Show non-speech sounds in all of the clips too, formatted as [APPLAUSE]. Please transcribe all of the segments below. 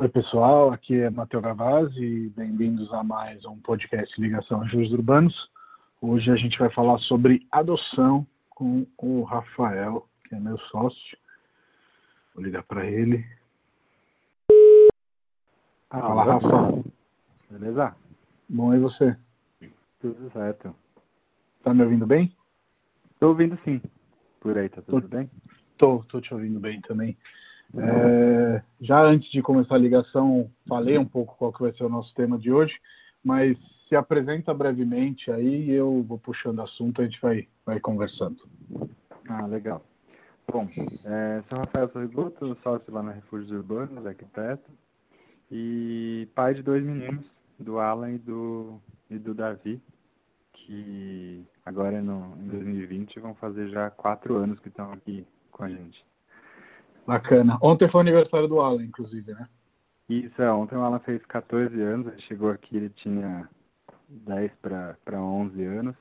Oi pessoal, aqui é Matheus Gavazzi e bem-vindos a mais um podcast Ligação a Juros Urbanos. Hoje a gente vai falar sobre adoção com o Rafael, que é meu sócio. Vou ligar para ele. Ah, Fala, Rafa. Beleza? Bom, e você? Tudo certo. Tá me ouvindo bem? Tô ouvindo sim. Por aí, tá tudo tô, bem? Tô, tô te ouvindo bem também. É, já antes de começar a ligação, falei um pouco qual que vai ser o nosso tema de hoje, mas se apresenta brevemente aí eu vou puxando assunto, a gente vai, vai conversando. Ah, legal. Bom, é, sou Rafael Sorrigoto, sócio lá na Refúgios Urbanos, arquiteto, e pai de dois meninos, do Alan e do, e do Davi, que agora no, em 2020 vão fazer já quatro anos que estão aqui com a gente. Bacana. Ontem foi o aniversário do Alan, inclusive, né? Isso, é. Ontem o Alan fez 14 anos, ele chegou aqui, ele tinha 10 para 11 anos.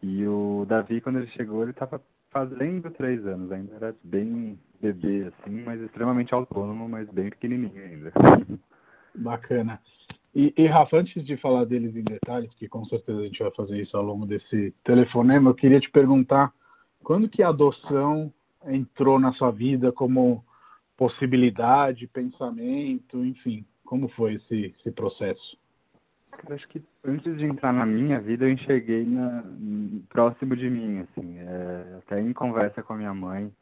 E o Davi, quando ele chegou, ele estava fazendo 3 anos, ainda era bem bebê, assim, mas extremamente autônomo, mas bem pequenininho ainda. Bacana. E, e, Rafa, antes de falar deles em detalhes, que com certeza a gente vai fazer isso ao longo desse telefonema, eu queria te perguntar quando que a adoção entrou na sua vida como possibilidade, pensamento, enfim? Como foi esse, esse processo? Eu acho que antes de entrar na minha vida, eu enxerguei na, próximo de mim, assim, é, até em conversa com a minha mãe,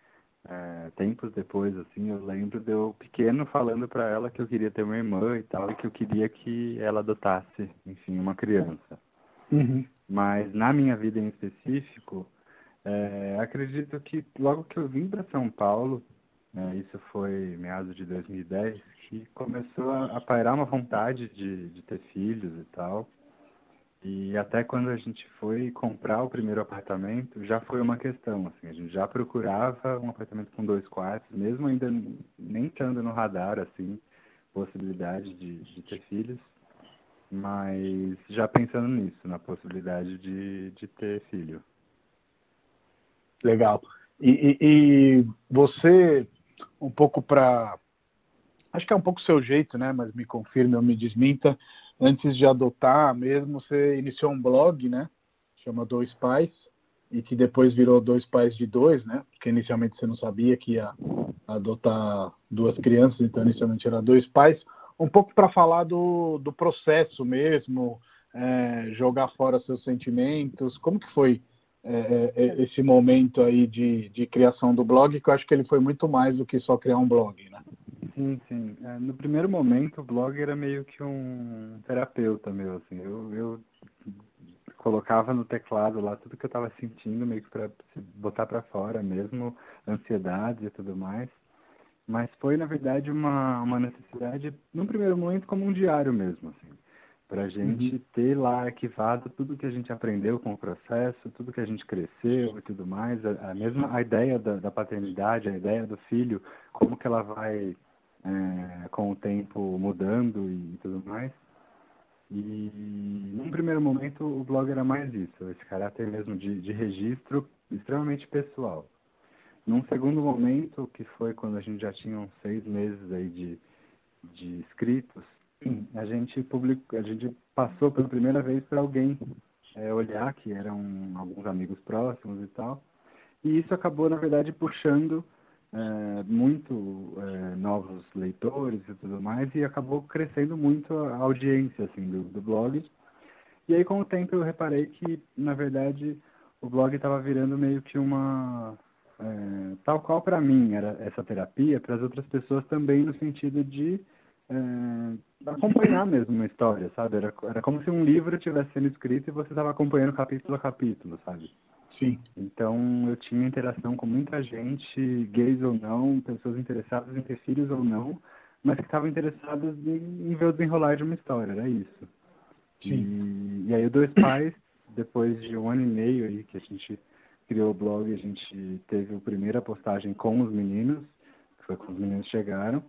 é, tempos depois, assim, eu lembro de eu pequeno falando para ela que eu queria ter uma irmã e tal, e que eu queria que ela adotasse, enfim, uma criança. Uhum. Mas na minha vida em específico, é, acredito que logo que eu vim para São Paulo, né, isso foi meados de 2010, que começou a, a pairar uma vontade de, de ter filhos e tal. E até quando a gente foi comprar o primeiro apartamento, já foi uma questão, assim, a gente já procurava um apartamento com dois quartos, mesmo ainda nem estando no radar, assim, possibilidade de, de ter filhos, mas já pensando nisso, na possibilidade de, de ter filho. Legal. E, e, e você, um pouco para. Acho que é um pouco seu jeito, né? Mas me confirme ou me desminta. Antes de adotar mesmo, você iniciou um blog, né? Chama Dois Pais. E que depois virou Dois Pais de Dois, né? Porque inicialmente você não sabia que ia adotar duas crianças, então inicialmente era dois pais. Um pouco para falar do, do processo mesmo, é, jogar fora seus sentimentos. Como que foi é, é, é, esse momento aí de, de criação do blog, que eu acho que ele foi muito mais do que só criar um blog, né? Sim, sim. É, no primeiro momento, o blog era meio que um terapeuta meu, assim. Eu, eu colocava no teclado lá tudo que eu estava sentindo, meio que para botar para fora mesmo, ansiedade e tudo mais. Mas foi, na verdade, uma, uma necessidade, no primeiro momento, como um diário mesmo, assim para a gente uhum. ter lá arquivado tudo que a gente aprendeu com o processo, tudo que a gente cresceu e tudo mais, a, a mesma a ideia da, da, paternidade, a ideia do filho, como que ela vai é, com o tempo mudando e, e tudo mais. E num primeiro momento o blog era mais isso, esse caráter mesmo de, de registro extremamente pessoal. Num segundo momento, que foi quando a gente já tinha uns seis meses aí de, de escritos, a gente publicou, a gente passou pela primeira vez para alguém é, olhar, que eram alguns amigos próximos e tal. E isso acabou, na verdade, puxando é, muito é, novos leitores e tudo mais, e acabou crescendo muito a audiência assim, do, do blog. E aí, com o tempo, eu reparei que, na verdade, o blog estava virando meio que uma. É, tal qual para mim era essa terapia, para as outras pessoas também, no sentido de é, acompanhar mesmo uma história, sabe? Era, era como se um livro estivesse sendo escrito e você estava acompanhando capítulo a capítulo, sabe? Sim. Então eu tinha interação com muita gente, gays ou não, pessoas interessadas em ter filhos ou não, mas que estavam interessadas em, em ver o desenrolar de uma história, era isso. Sim. E, e aí o Dois Pais, depois de um ano e meio aí que a gente criou o blog, a gente teve a primeira postagem com os meninos, que foi quando os meninos chegaram.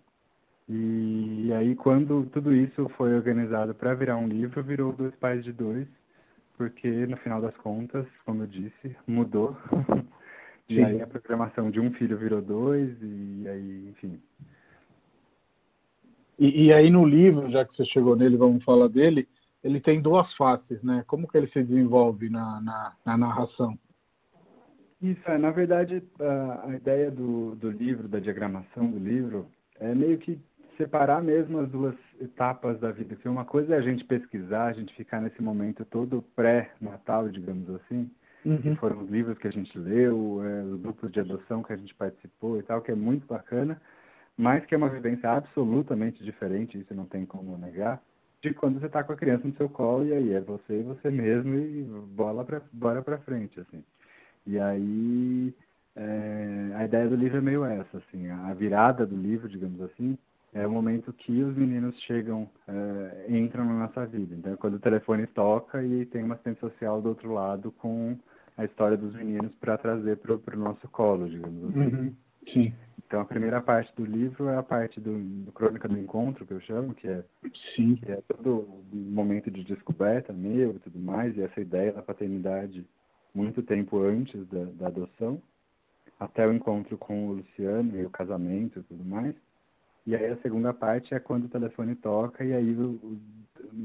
E, e aí quando tudo isso foi organizado para virar um livro, virou Dois Pais de Dois, porque no final das contas, como eu disse, mudou. [LAUGHS] e aí a programação de um filho virou dois, e aí, enfim. E, e, aí no livro, já que você chegou nele, vamos falar dele, ele tem duas faces, né? Como que ele se desenvolve na, na, na narração? Isso, é, na verdade, a, a ideia do, do livro, da diagramação do livro, é meio que separar mesmo as duas etapas da vida. Que uma coisa é a gente pesquisar, a gente ficar nesse momento todo pré-natal, digamos assim, uhum. que foram os livros que a gente leu, é, os grupos de adoção que a gente participou e tal, que é muito bacana, mas que é uma vivência absolutamente diferente, isso não tem como negar, de quando você está com a criança no seu colo e aí é você e você mesmo e bola pra, bora para frente, assim. E aí, é, a ideia do livro é meio essa, assim, a virada do livro, digamos assim, é o momento que os meninos chegam, é, entram na nossa vida. Então, é quando o telefone toca e tem uma assistente social do outro lado com a história dos meninos para trazer para o nosso colo, digamos assim. Uhum. Sim. Então, a primeira parte do livro é a parte do, do Crônica do Encontro, que eu chamo, que é, Sim. Que é todo o momento de descoberta meu e tudo mais, e essa ideia da paternidade muito tempo antes da, da adoção, até o encontro com o Luciano e o casamento e tudo mais. E aí a segunda parte é quando o telefone toca e aí o, o,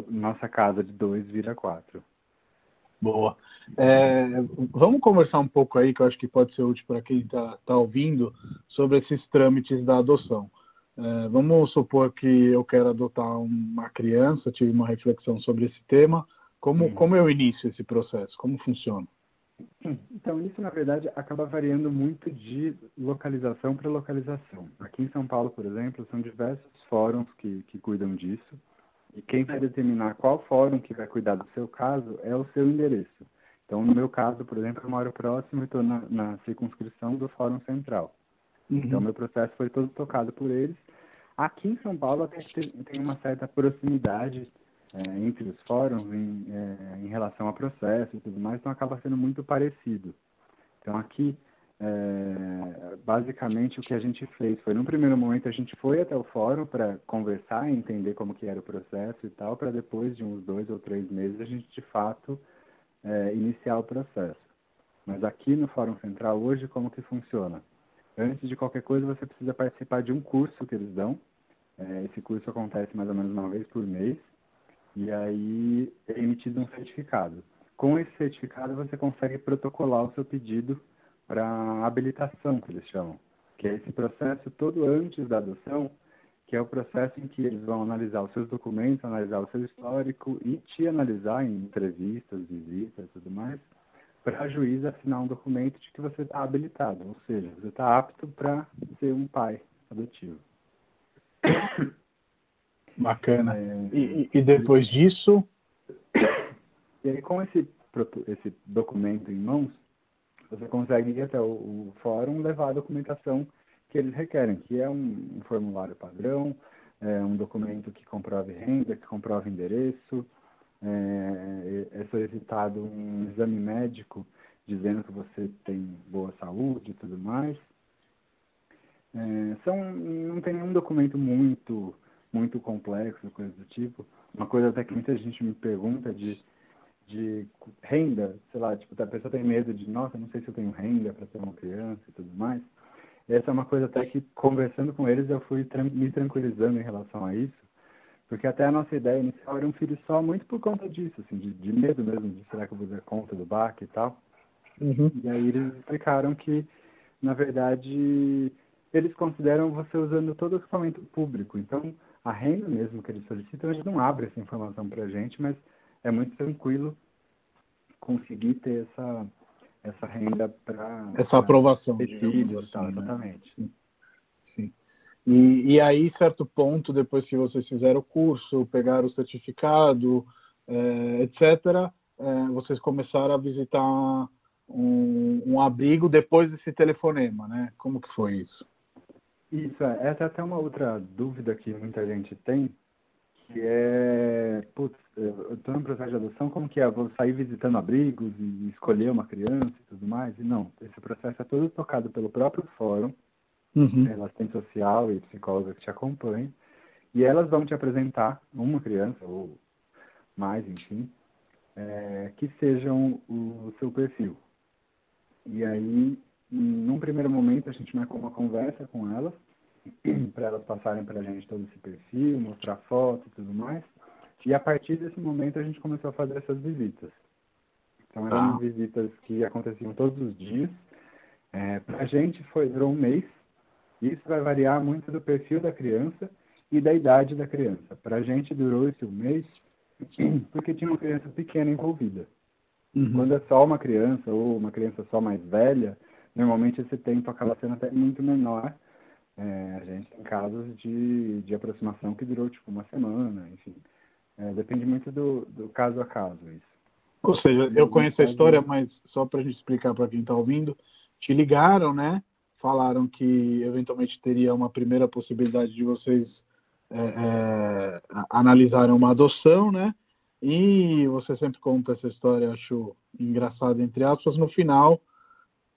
nossa casa de dois vira quatro. Boa. É, vamos conversar um pouco aí, que eu acho que pode ser útil para quem está tá ouvindo, sobre esses trâmites da adoção. É, vamos supor que eu quero adotar uma criança, tive uma reflexão sobre esse tema. Como, uhum. como eu inicio esse processo? Como funciona? Então, isso, na verdade, acaba variando muito de localização para localização. Aqui em São Paulo, por exemplo, são diversos fóruns que, que cuidam disso. E quem vai determinar qual fórum que vai cuidar do seu caso é o seu endereço. Então, no meu caso, por exemplo, eu moro próximo e estou na, na, circunscrição do Fórum Central. Uhum. Então, meu processo foi todo tocado por eles. Aqui em São Paulo, até tem, tem uma certa proximidade é, entre os fóruns em, é, em, relação a processo e tudo mais, então acaba sendo muito parecido. Então aqui, é, basicamente o que a gente fez foi, no primeiro momento a gente foi até o fórum para conversar e entender como que era o processo e tal, para depois de uns dois ou três meses a gente de fato é, iniciar o processo. Mas aqui no Fórum Central hoje como que funciona? Antes de qualquer coisa você precisa participar de um curso que eles dão. É, esse curso acontece mais ou menos uma vez por mês. E aí é emitido um certificado. Com esse certificado você consegue protocolar o seu pedido para habilitação, que eles chamam. Que é esse processo todo antes da adoção, que é o processo em que eles vão analisar os seus documentos, analisar o seu histórico e te analisar em entrevistas, visitas e tudo mais, para a juiz assinar um documento de que você está habilitado, ou seja, você está apto para ser um pai adotivo. [COUGHS] Bacana. É, e, e, depois disso? E aí com esse, esse documento em mãos, você consegue ir até o, o fórum levar a documentação que eles requerem, que é um, um formulário padrão, é um documento que comprove renda, que comprove endereço, é, é solicitado um exame médico dizendo que você tem boa saúde e tudo mais. É, são, não tem nenhum documento muito muito complexo, coisa do tipo. Uma coisa até que muita gente me pergunta de, de renda, sei lá, tipo, a pessoa tem medo de, nossa, não sei se eu tenho renda para ter uma criança e tudo mais. Essa é uma coisa até que, conversando com eles, eu fui me tranquilizando em relação a isso, porque até a nossa ideia inicial era um filho só muito por conta disso, assim, de, de medo mesmo, de será que eu vou dar conta do baque e tal. Uhum. E aí eles explicaram que, na verdade, eles consideram você usando todo o equipamento público. Então, a renda mesmo que eles solicitam, eles não abrem essa informação para a gente, mas é muito tranquilo conseguir ter essa, essa renda para... Essa aprovação. Assim, exatamente. Sim. Sim. E, e aí, certo ponto, depois que vocês fizeram o curso, pegaram o certificado, é, etc., é, vocês começaram a visitar um, um abrigo depois desse telefonema, né? Como que foi isso? Isso, é. essa é até uma outra dúvida que muita gente tem, que é, putz, eu estou no processo de adoção, como que é? Vou sair visitando abrigos e escolher uma criança e tudo mais? E não, esse processo é todo tocado pelo próprio fórum, uhum. pela assistente social e psicóloga que te acompanham, e elas vão te apresentar uma criança, ou mais, enfim, é, que sejam o seu perfil. E aí num primeiro momento, a gente marcou uma conversa com elas, [CLEARS THROAT] para elas passarem para a gente todo esse perfil, mostrar foto e tudo mais. E a partir desse momento a gente começou a fazer essas visitas. Então eram ah. visitas que aconteciam todos os dias. É, para a gente foi, durou um mês. Isso vai variar muito do perfil da criança e da idade da criança. Para a gente durou esse um mês [CLEARS THROAT] porque tinha uma criança pequena envolvida. Uhum. Quando é só uma criança ou uma criança só mais velha, normalmente esse tempo acaba sendo até muito menor. É, a gente tem casos de, de aproximação que durou tipo uma semana, enfim. É, depende muito do, do caso a caso isso. Ou seja, eu conheço a história, mas só para a gente explicar para quem está ouvindo, te ligaram, né? Falaram que eventualmente teria uma primeira possibilidade de vocês é, é, analisarem uma adoção, né? E você sempre conta essa história, acho engraçada, entre aspas, no final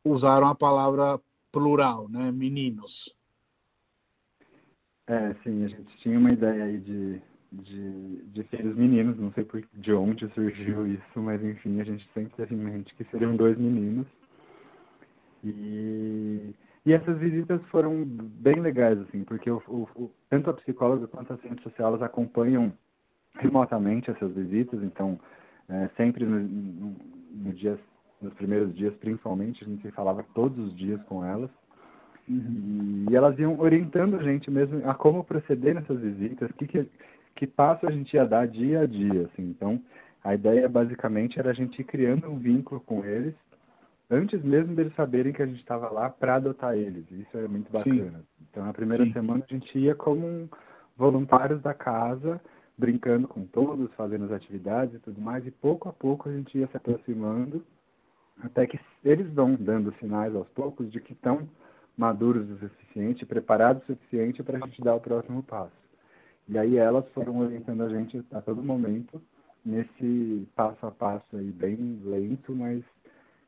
usaram a palavra plural, né? Meninos. É, sim, a gente tinha uma ideia aí de, de, de filhos meninos, não sei por, de onde surgiu isso, mas enfim, a gente sempre teve em mente que seriam dois meninos. E, e essas visitas foram bem legais, assim, porque o, o, tanto a psicóloga quanto a ciência social elas acompanham remotamente essas visitas, então é, sempre no, no, no dias, nos primeiros dias principalmente, a gente falava todos os dias com elas. Uhum. E elas iam orientando a gente mesmo a como proceder nessas visitas, que, que, que passo a gente ia dar dia a dia. Assim. Então, a ideia basicamente era a gente ir criando um vínculo com eles, antes mesmo deles saberem que a gente estava lá para adotar eles. Isso é muito bacana. Sim. Então, na primeira Sim. semana a gente ia como voluntários da casa, brincando com todos, fazendo as atividades e tudo mais, e pouco a pouco a gente ia se aproximando, até que eles vão dando sinais aos poucos de que estão maduros o suficiente, preparados o suficiente para a gente dar o próximo passo. E aí elas foram orientando a gente a todo momento nesse passo a passo aí bem lento, mas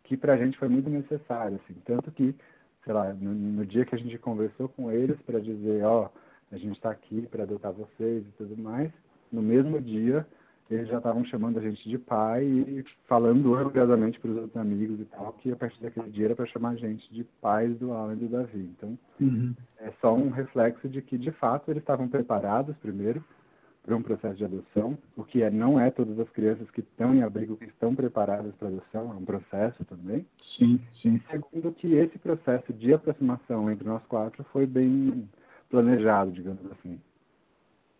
que para a gente foi muito necessário, assim, tanto que, sei lá, no, no dia que a gente conversou com eles para dizer, ó, oh, a gente está aqui para adotar vocês e tudo mais, no mesmo dia eles já estavam chamando a gente de pai e falando orgulhosamente para os outros amigos e tal, que a partir daquele dia era para chamar a gente de pais do Alan e do Davi. Então, uhum. é só um reflexo de que, de fato, eles estavam preparados, primeiro, para um processo de adoção, o que é, não é todas as crianças que estão em abrigo que estão preparadas para adoção, é um processo também. Sim, sim. E segundo, que esse processo de aproximação entre nós quatro foi bem planejado, digamos assim.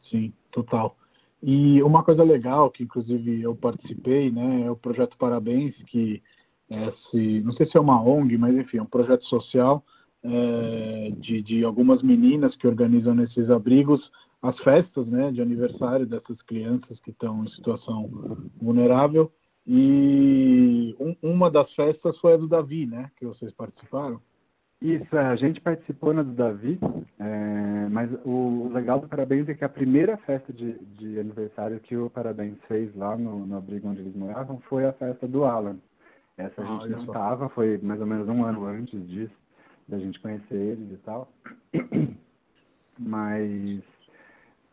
Sim, total. E uma coisa legal, que inclusive eu participei, né, é o projeto Parabéns, que é esse, não sei se é uma ONG, mas enfim, é um projeto social é, de, de algumas meninas que organizam nesses abrigos as festas né, de aniversário dessas crianças que estão em situação vulnerável. E um, uma das festas foi a do Davi, né? Que vocês participaram. Isso, é, a gente participou na do Davi, é, mas o legal do Parabéns é que a primeira festa de, de aniversário que o Parabéns fez lá no, no abrigo onde eles moravam foi a festa do Alan. Essa a ah, gente não estava, foi mais ou menos um ano antes disso, da gente conhecer eles e tal. [COUGHS] Mas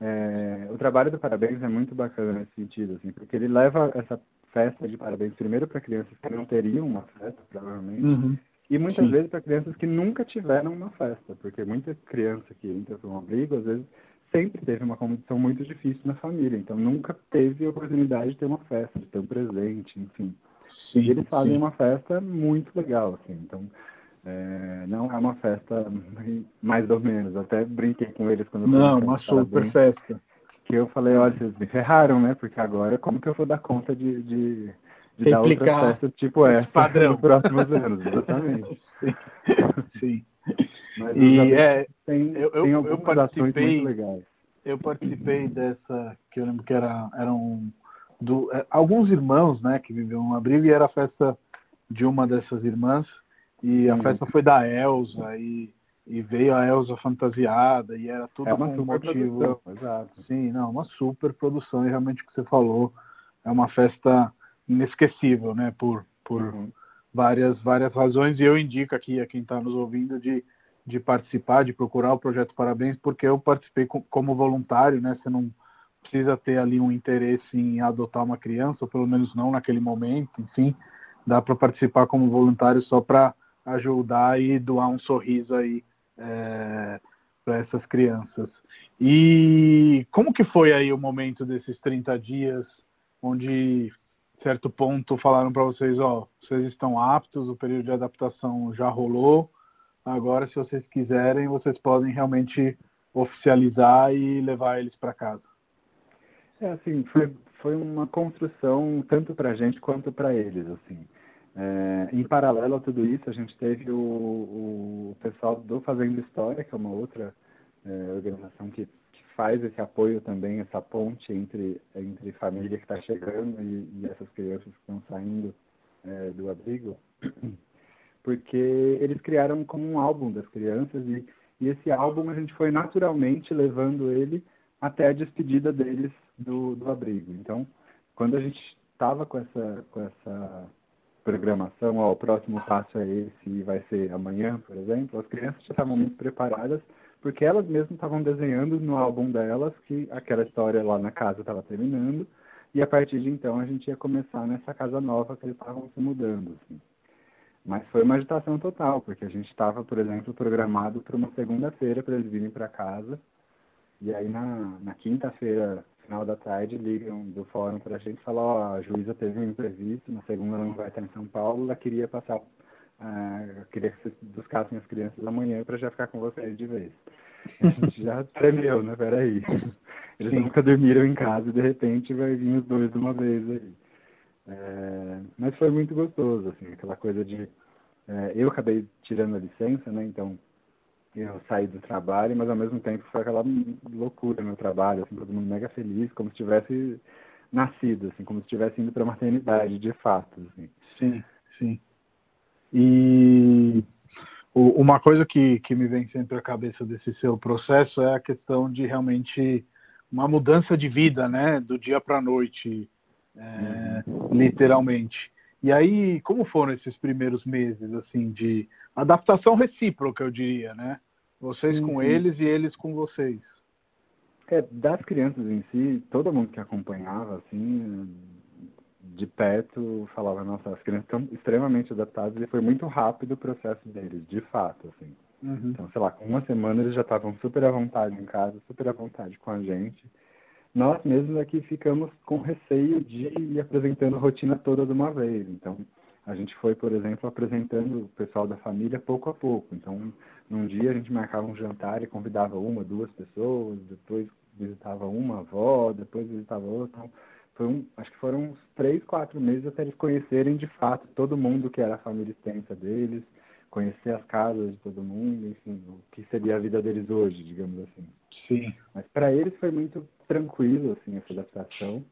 é, o trabalho do Parabéns é muito bacana nesse sentido, assim, porque ele leva essa festa de parabéns primeiro para crianças que não teriam uma festa, provavelmente, uhum. E muitas Sim. vezes para crianças que nunca tiveram uma festa, porque muita criança que entra para um abrigo, às vezes sempre teve uma condição muito difícil na família, então nunca teve a oportunidade de ter uma festa, de ter um presente, enfim. Sim, e eles fazem sim. uma festa muito legal, assim, então é, não é uma festa mais ou menos, até brinquei com eles quando Não, uma super festa. Que eu falei, olha, vocês me ferraram, né? Porque agora como que eu vou dar conta de, de de dar outra festa tipo essa [LAUGHS] padrão. [LAUGHS] nos próximos anos, exatamente. [LAUGHS] Sim. Mas e é, tem, eu, tem eu, eu participei, Eu participei dessa, que eu lembro que era, eram do, é, alguns irmãos, né, que viviam no abrigo e era a festa de uma dessas irmãs. E a Sim. festa foi da Elsa e, e veio a Elsa fantasiada e era tudo é uma com motivo. Exato. Sim, não, uma super produção, e realmente o que você falou, é uma festa inesquecível, né? Por, por uhum. várias, várias razões. E eu indico aqui a quem está nos ouvindo de, de participar, de procurar o Projeto Parabéns, porque eu participei com, como voluntário, né? Você não precisa ter ali um interesse em adotar uma criança, ou pelo menos não naquele momento, enfim. Dá para participar como voluntário só para ajudar e doar um sorriso aí é, para essas crianças. E como que foi aí o momento desses 30 dias, onde certo ponto falaram para vocês, ó, vocês estão aptos, o período de adaptação já rolou, agora se vocês quiserem, vocês podem realmente oficializar e levar eles para casa. É assim, foi, foi uma construção tanto para a gente quanto para eles, assim. É, em paralelo a tudo isso, a gente teve o, o pessoal do Fazendo História, que é uma outra é, organização que, faz esse apoio também, essa ponte entre, entre família que está chegando e, e, essas crianças que estão saindo é, do abrigo, [CLEARS THROAT] porque eles criaram como um álbum das crianças e, e esse álbum a gente foi naturalmente levando ele até a despedida deles do, do abrigo. Então, quando a gente estava com essa, com essa programação, ó, o próximo passo é esse e vai ser amanhã, por exemplo, as crianças já estavam muito preparadas, porque elas mesmas estavam desenhando no álbum delas que aquela história lá na casa estava terminando, e a partir de então a gente ia começar nessa casa nova que eles estavam se mudando. Assim. Mas foi uma agitação total, porque a gente estava, por exemplo, programado para uma segunda-feira para eles virem para casa, e aí na, na quinta-feira final da tarde, ligam do fórum para a gente e falam, ó, a juíza teve um imprevisto, na segunda não vai estar em São Paulo, ela queria passar, uh, queria que vocês buscassem as crianças amanhã para já ficar com vocês de vez. A gente já [LAUGHS] tremeu, né? Peraí. Eles Sim. nunca dormiram em casa e de repente vai vir os dois de uma vez aí. É, mas foi muito gostoso, assim, aquela coisa de. É, eu acabei tirando a licença, né? Então eu saí do trabalho, mas ao mesmo tempo foi aquela loucura no trabalho, assim, todo mundo mega feliz, como se tivesse nascido, assim, como se estivesse indo para a maternidade, de fato. Assim. Sim, sim. E uma coisa que, que me vem sempre à cabeça desse seu processo é a questão de realmente uma mudança de vida, né, do dia para a noite, é, uhum. literalmente. E aí, como foram esses primeiros meses, assim, de adaptação recíproca, eu diria, né? Vocês com uhum. eles e eles com vocês. É, das crianças em si, todo mundo que acompanhava, assim, de perto, falava, nossa, as crianças estão extremamente adaptadas e foi muito rápido o processo deles, de fato, assim. Uhum. Então, sei lá, com uma semana eles já estavam super à vontade em casa, super à vontade com a gente nós mesmos aqui ficamos com receio de ir apresentando a rotina toda de uma vez. Então, a gente foi, por exemplo, apresentando o pessoal da família pouco a pouco. Então, num dia a gente marcava um jantar e convidava uma, duas pessoas, depois visitava uma avó, depois visitava outra. Então, foi um, acho que foram uns três, quatro meses até eles conhecerem de fato todo mundo que era a família extensa deles, conhecer as casas de todo mundo, enfim, o que seria a vida deles hoje, digamos assim. Sim. Mas para eles foi muito tranquilo, assim, essa adaptação.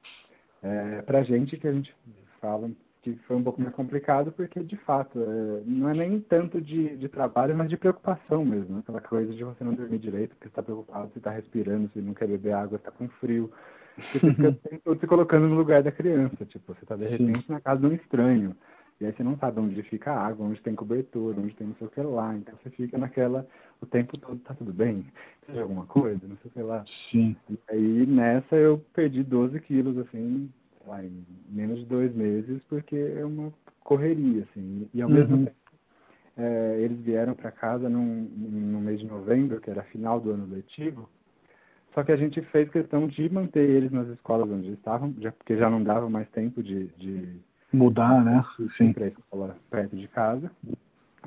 É, para a gente, que a gente fala que foi um pouco mais complicado, porque, de fato, é, não é nem tanto de, de trabalho, mas de preocupação mesmo. Né? Aquela coisa de você não dormir direito, porque você está preocupado, você está respirando, você não quer beber água, está com frio. Você fica se colocando no lugar da criança. Tipo, você está, de repente, Sim. na casa de um estranho. E aí você não sabe onde fica a água, onde tem cobertura, onde tem não sei o que lá. Então você fica naquela, o tempo todo, tá tudo bem? Tem alguma coisa? Não sei o que lá. Sim. E aí nessa eu perdi 12 quilos, assim, lá, em menos de dois meses, porque é uma correria, assim. E ao uhum. mesmo tempo, é, eles vieram para casa num, no mês de novembro, que era final do ano letivo, só que a gente fez questão de manter eles nas escolas onde estavam, já, porque já não dava mais tempo de, de mudar, né? Sim, para escola perto de casa.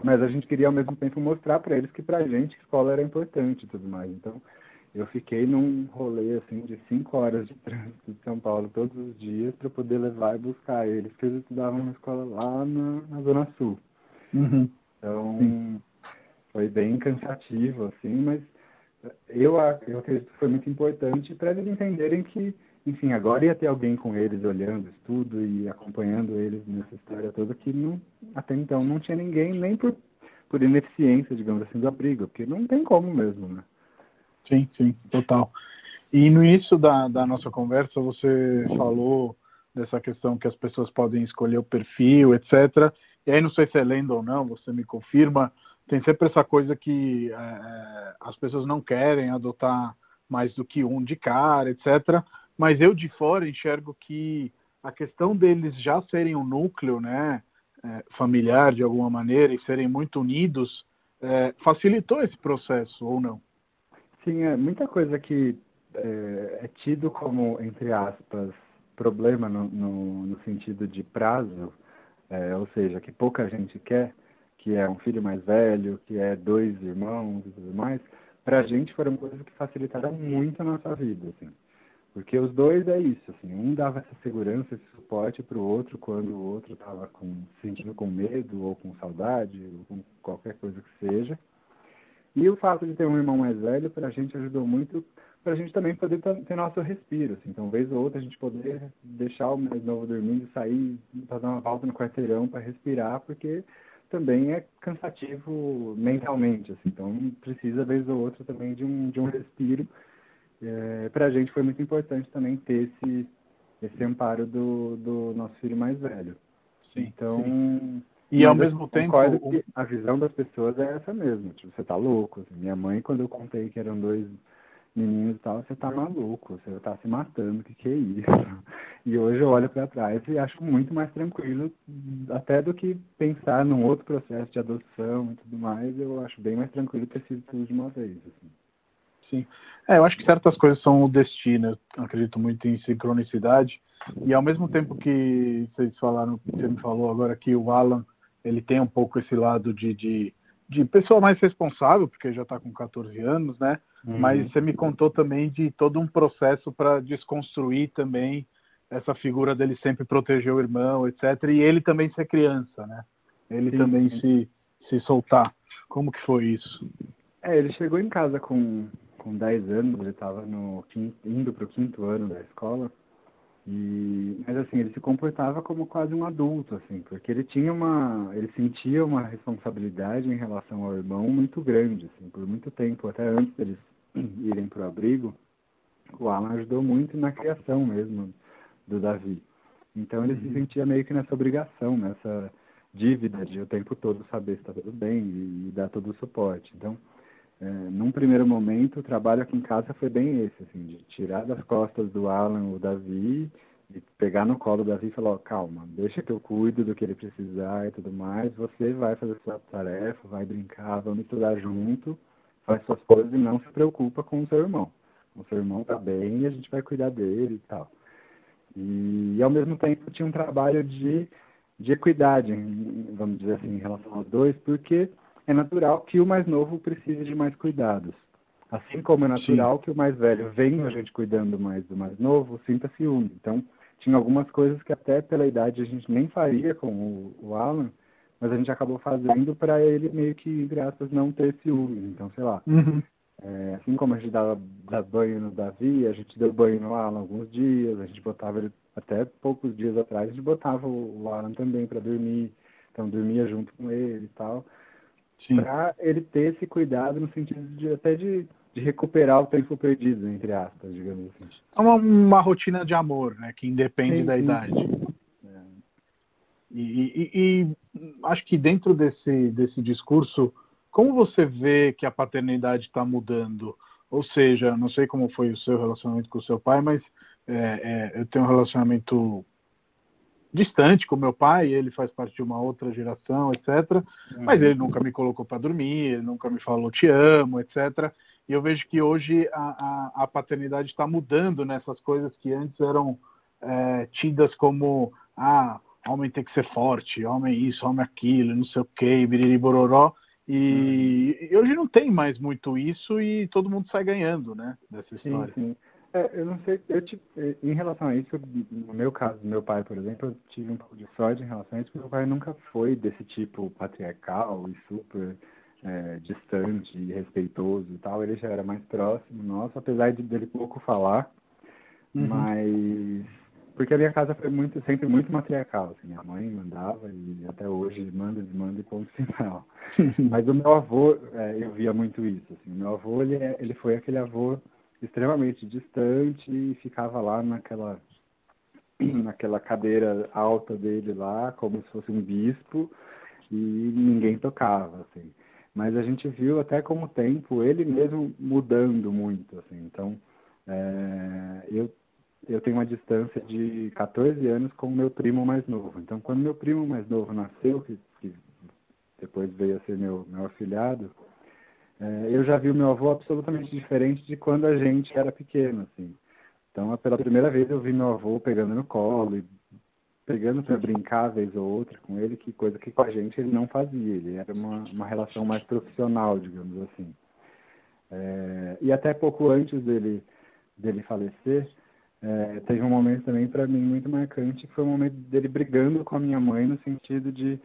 Mas a gente queria ao mesmo tempo mostrar para eles que para a gente a escola era importante e tudo mais. Então, eu fiquei num rolê assim de cinco horas de trânsito de São Paulo todos os dias para poder levar e buscar eles, que eles estudavam na escola lá na, na Zona Sul. Uhum. Então, Sim. foi bem cansativo, assim, mas eu, eu acredito que foi muito importante para eles entenderem que enfim, agora ia ter alguém com eles olhando isso tudo e acompanhando eles nessa história toda que não, até então não tinha ninguém, nem por, por ineficiência, digamos assim, do abrigo, porque não tem como mesmo, né? Sim, sim, total. E no início da, da nossa conversa você falou dessa questão que as pessoas podem escolher o perfil, etc. E aí não sei se é lenda ou não, você me confirma, tem sempre essa coisa que é, as pessoas não querem adotar mais do que um de cara, etc mas eu de fora enxergo que a questão deles já serem um núcleo né, é, familiar de alguma maneira e serem muito unidos é, facilitou esse processo, ou não? Sim, é muita coisa que é, é tido como, entre aspas, problema no, no, no sentido de prazo, é, ou seja, que pouca gente quer, que é um filho mais velho, que é dois irmãos e tudo mais, para a gente foram coisas que facilitaram muito a nossa vida, assim. Porque os dois é isso, assim, um dava essa segurança, esse suporte para o outro quando o outro estava com, sentindo com medo ou com saudade, ou com qualquer coisa que seja. E o fato de ter um irmão mais velho, para a gente ajudou muito, para a gente também poder ter nosso respiro. Assim. Então, vez ou outra, a gente poder deixar o mais novo dormindo e sair, fazer uma volta no quarteirão para respirar, porque também é cansativo mentalmente. Assim. Então, precisa, vez ou outra, também de um, de um respiro é, para a gente foi muito importante também ter esse, esse amparo do, do nosso filho mais velho. Sim, então, sim. e ao mesmo tempo a visão das pessoas é essa mesmo. Tipo, você tá louco. Assim, minha mãe, quando eu contei que eram dois meninos e tal, você tá maluco, você tá se matando, o que, que é isso? [LAUGHS] E hoje eu olho para trás e acho muito mais tranquilo, até do que pensar num outro processo de adoção e tudo mais, eu acho bem mais tranquilo ter sido tudo de uma vez. Assim. Sim. É, eu acho que certas coisas são o destino. Eu acredito muito em sincronicidade. E ao mesmo tempo que vocês falaram, você me falou agora que o Alan, ele tem um pouco esse lado de, de, de pessoa mais responsável, porque já está com 14 anos, né? Uhum. Mas você me contou também de todo um processo para desconstruir também essa figura dele sempre proteger o irmão, etc. E ele também ser criança, né? Ele sim, também sim. Se, se soltar. Como que foi isso? É, ele chegou em casa com com 10 anos, ele estava indo para o quinto ano da escola. E, mas assim, ele se comportava como quase um adulto, assim, porque ele tinha uma. ele sentia uma responsabilidade em relação ao irmão muito grande, assim, por muito tempo, até antes deles [CLEARS THROAT] irem para o abrigo, o Alan ajudou muito na criação mesmo do Davi. Então ele uhum. se sentia meio que nessa obrigação, nessa dívida de o tempo todo saber se está tudo bem e, e dar todo o suporte. Então, é, num primeiro momento, o trabalho aqui em casa foi bem esse, assim, de tirar das costas do Alan o Davi e pegar no colo do Davi e falar, ó, calma, deixa que eu cuido do que ele precisar e tudo mais, você vai fazer sua tarefa, vai brincar, vamos estudar junto, faz suas coisas e não se preocupa com o seu irmão. O seu irmão tá bem e a gente vai cuidar dele e tal. E, e ao mesmo tempo tinha um trabalho de, de equidade, vamos dizer assim, em relação aos dois, porque é natural que o mais novo precise de mais cuidados. Assim como é natural Sim. que o mais velho, vendo a gente cuidando mais do mais novo, sinta ciúme. Então, tinha algumas coisas que até pela idade a gente nem faria com o, o Alan, mas a gente acabou fazendo para ele meio que, graças não ter ciúme. Então, sei lá, uhum. é, assim como a gente dava, dava banho no Davi, a gente deu banho no Alan alguns dias, a gente botava ele, até poucos dias atrás, a gente botava o, o Alan também para dormir. Então, dormia junto com ele e tal para ele ter esse cuidado no sentido de até de, de, recuperar o tempo perdido, entre aspas, digamos assim. É uma, uma rotina de amor, né? Que independe sim, da sim. idade. E, e, e, acho que dentro desse, desse discurso, como você vê que a paternidade está mudando? Ou seja, não sei como foi o seu relacionamento com o seu pai, mas é, é, eu tenho um relacionamento distante com meu pai, ele faz parte de uma outra geração, etc. Uhum. Mas ele nunca me colocou para dormir, ele nunca me falou te amo, etc. E eu vejo que hoje a, a, a paternidade está mudando nessas coisas que antes eram é, tidas como ah, homem tem que ser forte, homem isso, homem aquilo, não sei o que, biriri bororó. E, e hoje não tem mais muito isso e todo mundo sai ganhando, né, dessa história. Sim, sim. É, eu não sei, eu te, em relação a isso, no meu caso, meu pai, por exemplo, eu tive um pouco de sorte em relação a isso, porque meu pai nunca foi desse tipo patriarcal e super é, distante e respeitoso e tal, ele já era mais próximo nosso, apesar de dele pouco falar, uhum. mas porque a minha casa foi muito, sempre muito matriarcal, assim, minha mãe mandava e até hoje manda, desmanda e ponto final. [LAUGHS] mas o meu avô, é, eu via muito isso, assim, o meu avô, ele, é, ele foi aquele avô extremamente distante e ficava lá naquela [CLEARS THROAT] naquela cadeira alta dele lá, como se fosse um bispo, e ninguém tocava, assim. Mas a gente viu até com o tempo ele mesmo mudando muito, assim. Então, é, eu, eu tenho uma distância de 14 anos com o meu primo mais novo. Então, quando meu primo mais novo nasceu, que, que depois veio a ser meu, meu afilhado, é, eu já vi o meu avô absolutamente diferente de quando a gente era pequeno, assim. Então, pela primeira vez eu vi meu avô pegando no colo e pegando para brincar vez ou outra com ele, que coisa que com a gente ele não fazia. Ele era uma, uma relação mais profissional, digamos assim. É, e até pouco antes dele, dele falecer, é, teve um momento também para mim muito marcante, que foi o um momento dele brigando com a minha mãe no sentido de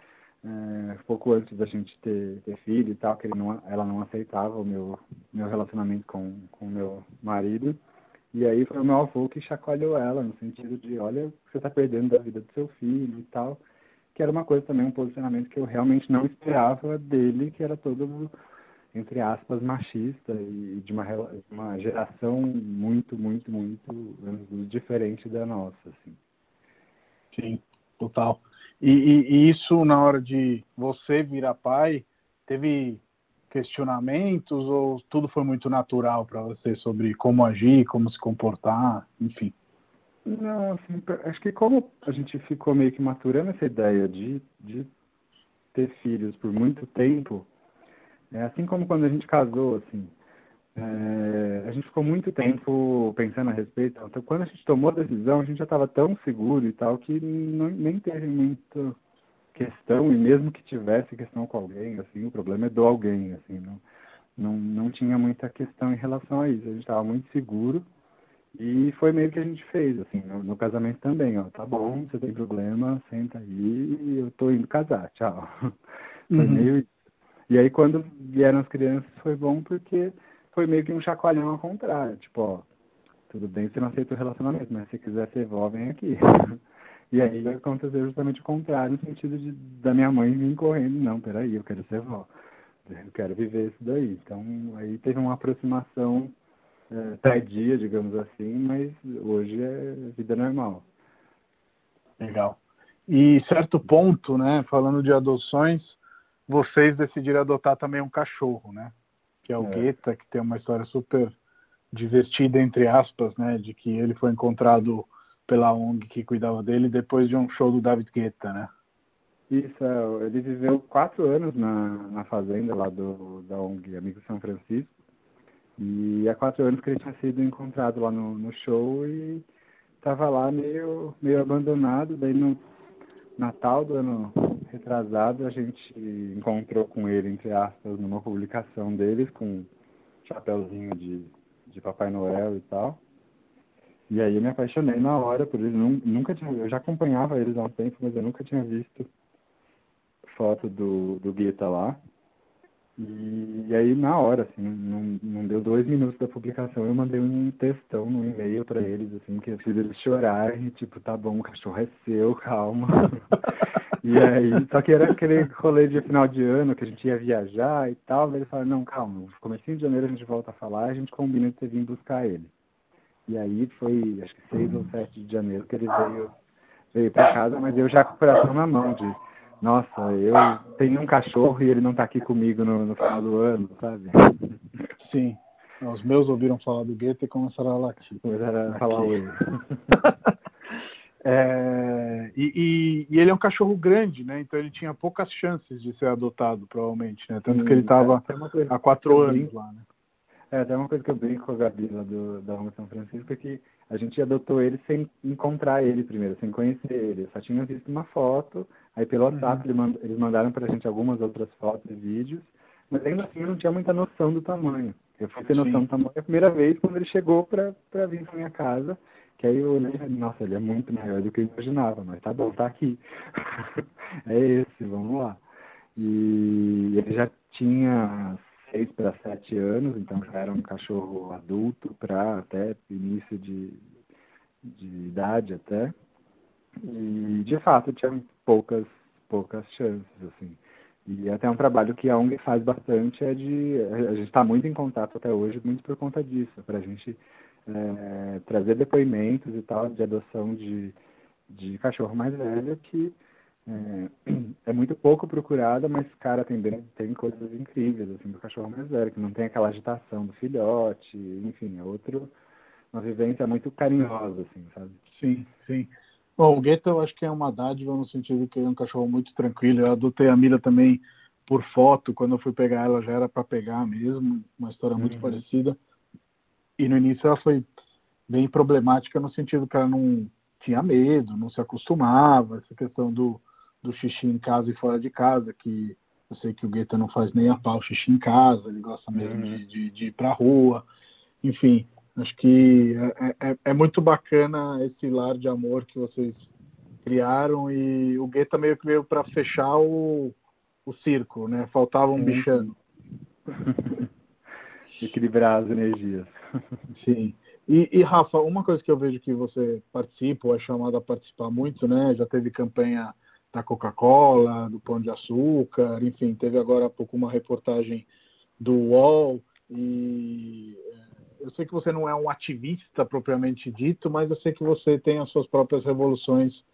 é, pouco antes da gente ter, ter filho e tal, que não, ela não aceitava o meu, meu relacionamento com o meu marido. E aí foi o meu avô que chacoalhou ela, no sentido de, olha, você está perdendo da vida do seu filho e tal. Que era uma coisa também, um posicionamento que eu realmente não esperava dele, que era todo, entre aspas, machista e de uma, uma geração muito, muito, muito diferente da nossa. Assim. Sim, total. E, e, e isso na hora de você virar pai, teve questionamentos ou tudo foi muito natural para você sobre como agir, como se comportar, enfim? Não, assim, acho que como a gente ficou meio que maturando essa ideia de, de ter filhos por muito tempo, é assim como quando a gente casou, assim, é, a gente ficou muito tempo pensando a respeito. Então, quando a gente tomou a decisão, a gente já estava tão seguro e tal que não, nem teve muito questão, e mesmo que tivesse questão com alguém, assim, o problema é do alguém, assim, não, não, não tinha muita questão em relação a isso. A gente estava muito seguro e foi meio que a gente fez, assim, no, no, casamento também, ó, tá bom, você tem problema, senta aí e eu tô indo casar, tchau. [LAUGHS] Foi uhum. meio. E aí quando vieram as crianças foi bom porque foi meio que um chacoalhão ao contrário, tipo, ó, tudo bem você não aceita o relacionamento, mas se quiser ser vó, vem aqui. [LAUGHS] E aí aconteceu justamente o contrário, no sentido de, da minha mãe vir correndo, não, peraí, eu quero ser vó. Eu quero viver isso daí. Então aí teve uma aproximação é, tardia, digamos assim, mas hoje é vida normal. Legal. E certo ponto, né, falando de adoções, vocês decidiram adotar também um cachorro, né? Que é o é. Guetta, que tem uma história super divertida, entre aspas, né? De que ele foi encontrado pela ONG que cuidava dele depois de um show do David Guetta, né? Isso, é, ele viveu quatro anos na, na fazenda lá do, da ONG Amigo São Francisco. E há quatro anos que ele tinha sido encontrado lá no, no show e estava lá meio, meio abandonado. Daí no Natal do ano retrasado a gente encontrou com ele, entre aspas, numa publicação deles com um chapéuzinho de, de Papai Noel e tal. E aí eu me apaixonei na hora por ele. Nunca tinha, eu já acompanhava eles há um tempo, mas eu nunca tinha visto foto do, do Guetta lá. E, aí na hora, assim, não, não deu dois minutos da publicação, eu mandei um textão no e-mail para eles, assim, que eu fiz eles chorarem, tipo, tá bom, o cachorro é seu, calma. [LAUGHS] e aí, só que era aquele rolê de final de ano que a gente ia viajar e tal, daí eles falaram, não, calma, no comecinho de janeiro a gente volta a falar, a gente combina de você vir buscar ele. E aí foi, acho que 6 ou 7 de janeiro que ele veio, veio para casa, mas eu já com o coração na mão de, nossa, eu tenho um cachorro e ele não está aqui comigo no, no, final do ano, sabe? [LAUGHS] Sim. Os meus ouviram falar do Gueto e começaram a latir. Começaram a falar oi. [LAUGHS] é, e, e, e, ele é um cachorro grande, né? Então ele tinha poucas chances de ser adotado, provavelmente, né? Tanto que ele estava é, há quatro anos lá, né? É, até uma coisa que eu brinco com a Gabi lá do, da Roma São Francisco é que a gente adotou ele sem encontrar ele primeiro, sem conhecer ele. Eu só tinha visto uma foto, aí pelo uhum. WhatsApp uhum. eles mandaram pra gente algumas outras fotos e vídeos, mas ainda assim eu não tinha muita noção do tamanho. Eu fui ter noção Sim. do tamanho a primeira vez quando ele chegou pra, pra vir pra minha casa, que aí eu olhei e falei, nossa, ele é muito maior do que eu imaginava, mas tá bom, tá aqui. [LAUGHS] é esse, vamos lá. E ele já tinha 6 para 7 anos, então já era um cachorro adulto para até início de, de idade até. E de fato tinha poucas, poucas chances, assim. E até um trabalho que a ONG faz bastante é de. A gente está muito em contato até hoje, muito por conta disso, para a gente é, trazer depoimentos e tal de adoção de, de cachorro mais velho que é, [CLEARS THROAT] é, muito pouco procurada, mas, cara, tem, tem coisas incríveis, assim, do cachorro mais velho, que não tem aquela agitação do filhote, enfim, é outro, uma vivência muito carinhosa, assim, sabe? Sim, sim. Bom, o Guetta eu acho que é uma dádiva no sentido que é um cachorro muito tranquilo. Eu adotei a Mira também por foto, quando eu fui pegar ela já era para pegar mesmo, uma história muito uhum. parecida. E no início ela foi bem problemática no sentido que ela não tinha medo, não se acostumava, essa questão do, do xixi em casa e fora de casa, que eu sei que o Guetta não faz nem a pau xixi em casa, ele gosta mesmo uhum. de, de, de, ir pra rua. Enfim, acho que é, é, é, muito bacana esse lar de amor que vocês criaram e o Guetta meio que veio para fechar o, o circo, né? Faltava um Sim. bichano. [LAUGHS] Equilibrar as energias. [LAUGHS] Sim. E, e, Rafa, uma coisa que eu vejo que você participa, ou é chamado a participar muito, né? Já teve campanha da Coca-Cola, do Pão de Açúcar, enfim, teve agora há pouco uma reportagem do UOL. E é, eu sei que você não é um ativista propriamente dito, mas eu sei que você tem as suas próprias revoluções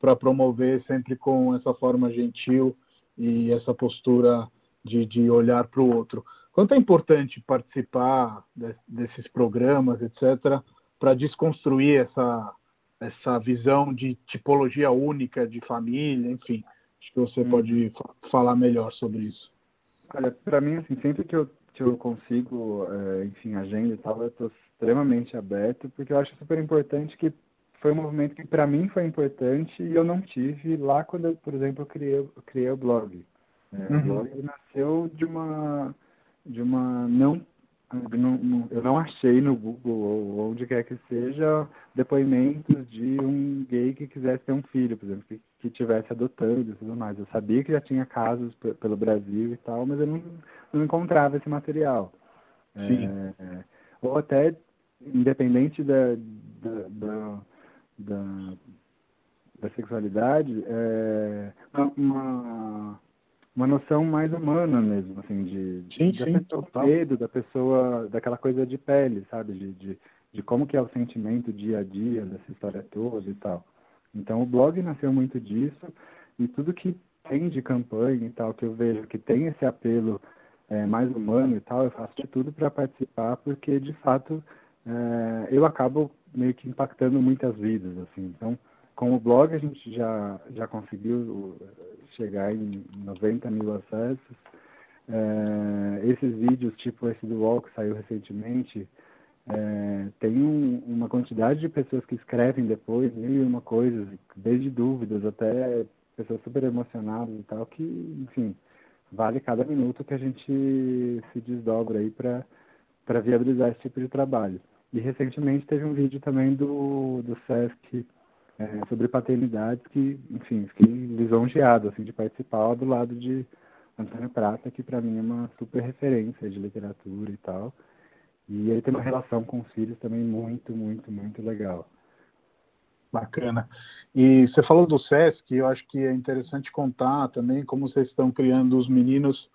para promover sempre com essa forma gentil e essa postura de, de olhar para o outro. Quanto é importante participar de, desses programas, etc., para desconstruir essa, essa visão de tipologia única de família, enfim. Acho que você hum. pode falar melhor sobre isso. Olha, para mim, assim, sempre que eu, que eu consigo, é, enfim, agenda e tal, eu estou extremamente aberto, porque eu acho super importante que foi um movimento que para mim foi importante e eu não tive lá quando eu, por exemplo, eu criei, eu criei o blog. É, uhum. O blog nasceu de uma de uma não eu não achei no Google ou onde quer que seja depoimentos de um gay que quisesse ter um filho, por exemplo, que, que tivesse adotando e tudo mais. Eu sabia que já tinha casos pelo Brasil e tal, mas eu não, não encontrava esse material. É, ou até, independente da, da, da, da, da sexualidade, é, uma uma noção mais humana mesmo, assim, de, sim, da sim, pessoa medo, da pessoa, daquela coisa de pele, sabe? De, de, de como que é o sentimento dia a dia dessa história toda e tal. Então o blog nasceu muito disso e tudo que tem de campanha e tal, que eu vejo que tem esse apelo é, mais humano e tal, eu faço de tudo para participar, porque de fato é, eu acabo meio que impactando muitas vidas, assim. Então, com o blog a gente já, já conseguiu chegar em 90 mil acessos. É, esses vídeos, tipo esse do UOL que saiu recentemente, é, tem um, uma quantidade de pessoas que escrevem depois, mil e uma coisas, desde dúvidas até pessoas super emocionadas e tal, que, enfim, vale cada minuto que a gente se desdobra aí para viabilizar esse tipo de trabalho. E recentemente teve um vídeo também do, do Sesc é, sobre paternidade que, enfim, fiquei lisonjeado assim, de participar do lado de Antônio Prata, que para mim é uma super referência de literatura e tal. E ele tem uma relação com os filhos também muito, muito, muito legal. Bacana. E você falou do SESC, eu acho que é interessante contar também como vocês estão criando os meninos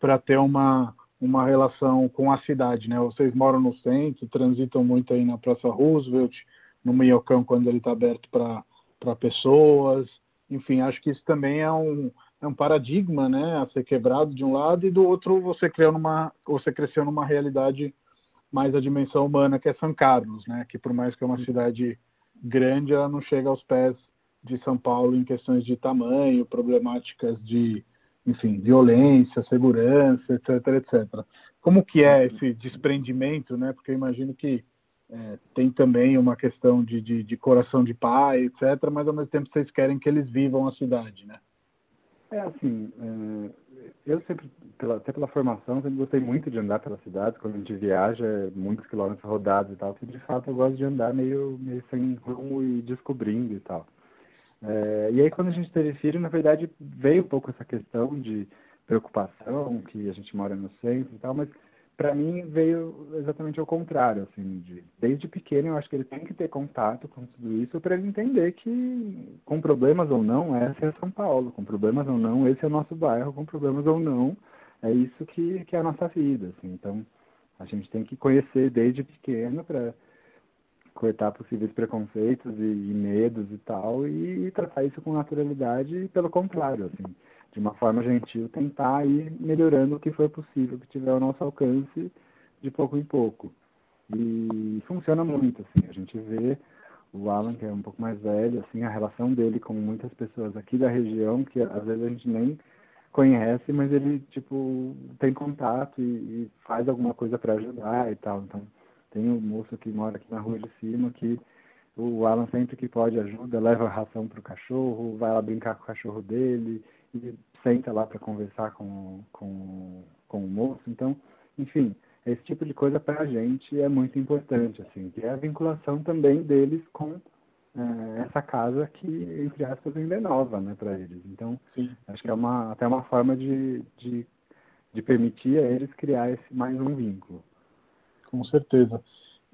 para ter uma, uma relação com a cidade, né? Vocês moram no centro, transitam muito aí na Praça Roosevelt, no Minhocão quando ele está aberto para pessoas. Enfim, acho que isso também é um, é um paradigma né, a ser quebrado de um lado e do outro você criou numa, você cresceu numa realidade mais a dimensão humana que é São Carlos, né? Que por mais que é uma cidade grande, ela não chega aos pés de São Paulo em questões de tamanho, problemáticas de, enfim, violência, segurança, etc, etc. Como que é esse desprendimento, né? Porque eu imagino que é, tem também uma questão de, de, de, coração de pai, etc., mas ao mesmo tempo vocês querem que eles vivam a cidade, né? É assim, é, eu sempre, pela, até pela formação, sempre gostei muito de andar pela cidade, quando a gente viaja, é muitos quilômetros rodados e tal, que de fato eu gosto de andar meio, meio sem rumo e descobrindo e tal. É, e aí quando a gente teve filho, na verdade, veio um pouco essa questão de preocupação, que a gente mora no centro e tal, mas para mim veio exatamente ao contrário, assim, de, desde pequeno eu acho que ele tem que ter contato com tudo isso para ele entender que com problemas ou não, essa é São Paulo, com problemas ou não, esse é o nosso bairro, com problemas ou não, é isso que, que é a nossa vida, assim. Então, a gente tem que conhecer desde pequeno para cortar possíveis preconceitos e, e, medos e tal, e, e tratar isso com naturalidade e pelo contrário, assim de uma forma gentil, tentar ir melhorando o que for possível, que tiver ao nosso alcance, de pouco em pouco. E funciona muito, assim, a gente vê o Alan, que é um pouco mais velho, assim, a relação dele com muitas pessoas aqui da região, que às vezes a gente nem conhece, mas ele, tipo, tem contato e, e faz alguma coisa para ajudar e tal. Então, tem um moço que mora aqui na rua de cima que o Alan sempre que pode ajuda, leva a ração para o cachorro, vai lá brincar com o cachorro dele, e senta lá para conversar com, com, com o moço. Então, enfim, esse tipo de coisa para a gente é muito importante, assim, que é a vinculação também deles com é, essa casa que, entre aspas, ainda é nova né, para eles. Então, Sim. acho que é uma, até uma forma de, de, de permitir a eles criar esse mais um vínculo. Com certeza.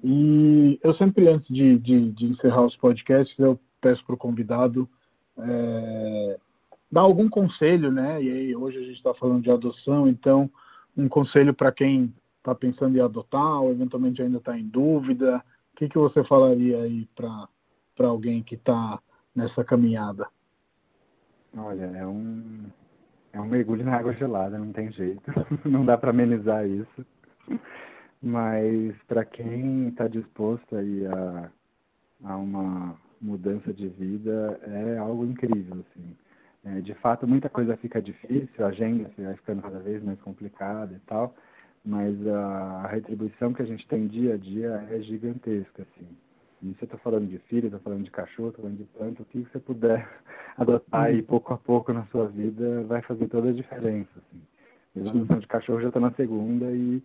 E eu sempre, antes de, de, de encerrar os podcasts, eu peço para o convidado é, dar algum conselho, né? E aí, hoje a gente está falando de adoção, então um conselho para quem está pensando em adotar ou eventualmente ainda está em dúvida, o que, que você falaria aí para alguém que está nessa caminhada? Olha, é um, é um mergulho na água gelada, não tem jeito. [LAUGHS] não dá para amenizar isso. Mas para quem está disposto aí a, a uma mudança de vida, é algo incrível. Assim. É, de fato, muita coisa fica difícil, a agenda vai ficando cada vez mais complicada e tal, mas a, retribuição que a gente tem dia a dia é gigantesca. Assim. E você está falando de filho, está falando de cachorro, está falando de planta, o que você puder [LAUGHS] adotar aí pouco a pouco na sua vida vai fazer toda a diferença. Assim. Mesmo a adoção de cachorro já está na segunda e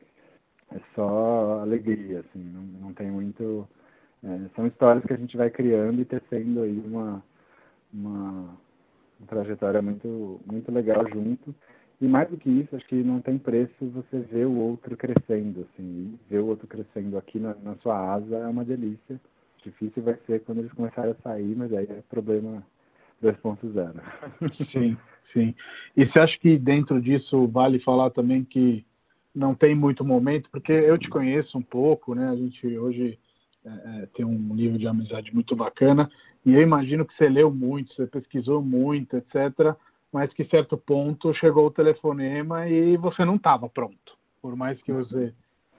é só alegria, assim, não, não tem muito. É, são histórias que a gente vai criando e tecendo aí uma, uma, uma trajetória muito, muito legal junto. E mais do que isso, acho que não tem preço você ver o outro crescendo, assim, ver o outro crescendo aqui na, na sua asa é uma delícia. Difícil vai ser quando eles começarem a sair, mas aí é problema 2.0. [LAUGHS] Sim, sim. E você acha que dentro disso vale falar também que não tem muito momento, porque eu te conheço um pouco, né? A gente hoje é, é, tem um nível de amizade muito bacana, e eu imagino que você leu muito, você pesquisou muito, etc., mas que certo ponto chegou o telefonema e você não estava pronto, por mais que você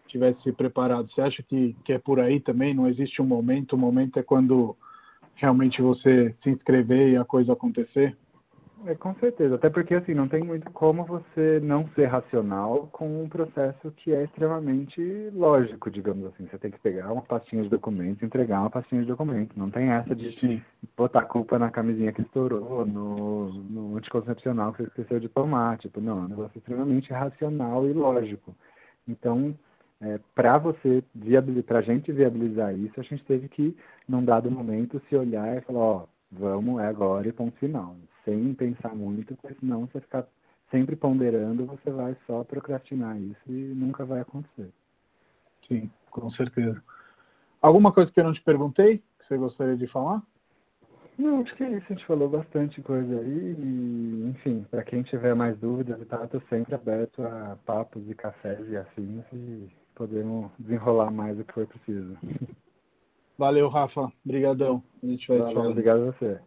tivesse preparado. Você acha que, que é por aí também? Não existe um momento? O momento é quando realmente você se inscrever e a coisa acontecer? É, com certeza, até porque assim, não tem muito como você não ser racional com um processo que é extremamente lógico, digamos assim. Você tem que pegar uma pastinha de documentos e entregar uma pastinha de documentos. Não tem essa de Sim. botar culpa na camisinha que estourou, no, no anticoncepcional que você esqueceu de tomar. Tipo, não, é um negócio extremamente racional e lógico. Então, é, para você viabilizar, para a gente viabilizar isso, a gente teve que, num dado momento, se olhar e falar, ó, vamos, é agora e ponto final. Sem pensar muito, porque senão você ficar sempre ponderando, você vai só procrastinar isso e nunca vai acontecer. Sim, com certeza. Alguma coisa que eu não te perguntei, que você gostaria de falar? Não, acho que é isso, a gente falou bastante coisa aí e, enfim, para quem tiver mais dúvidas, tá, estou sempre aberto a papos e cafés e afins e podemos desenrolar mais o que for preciso. Valeu, Rafa. Obrigadão. A gente vai Valeu, Obrigado a você.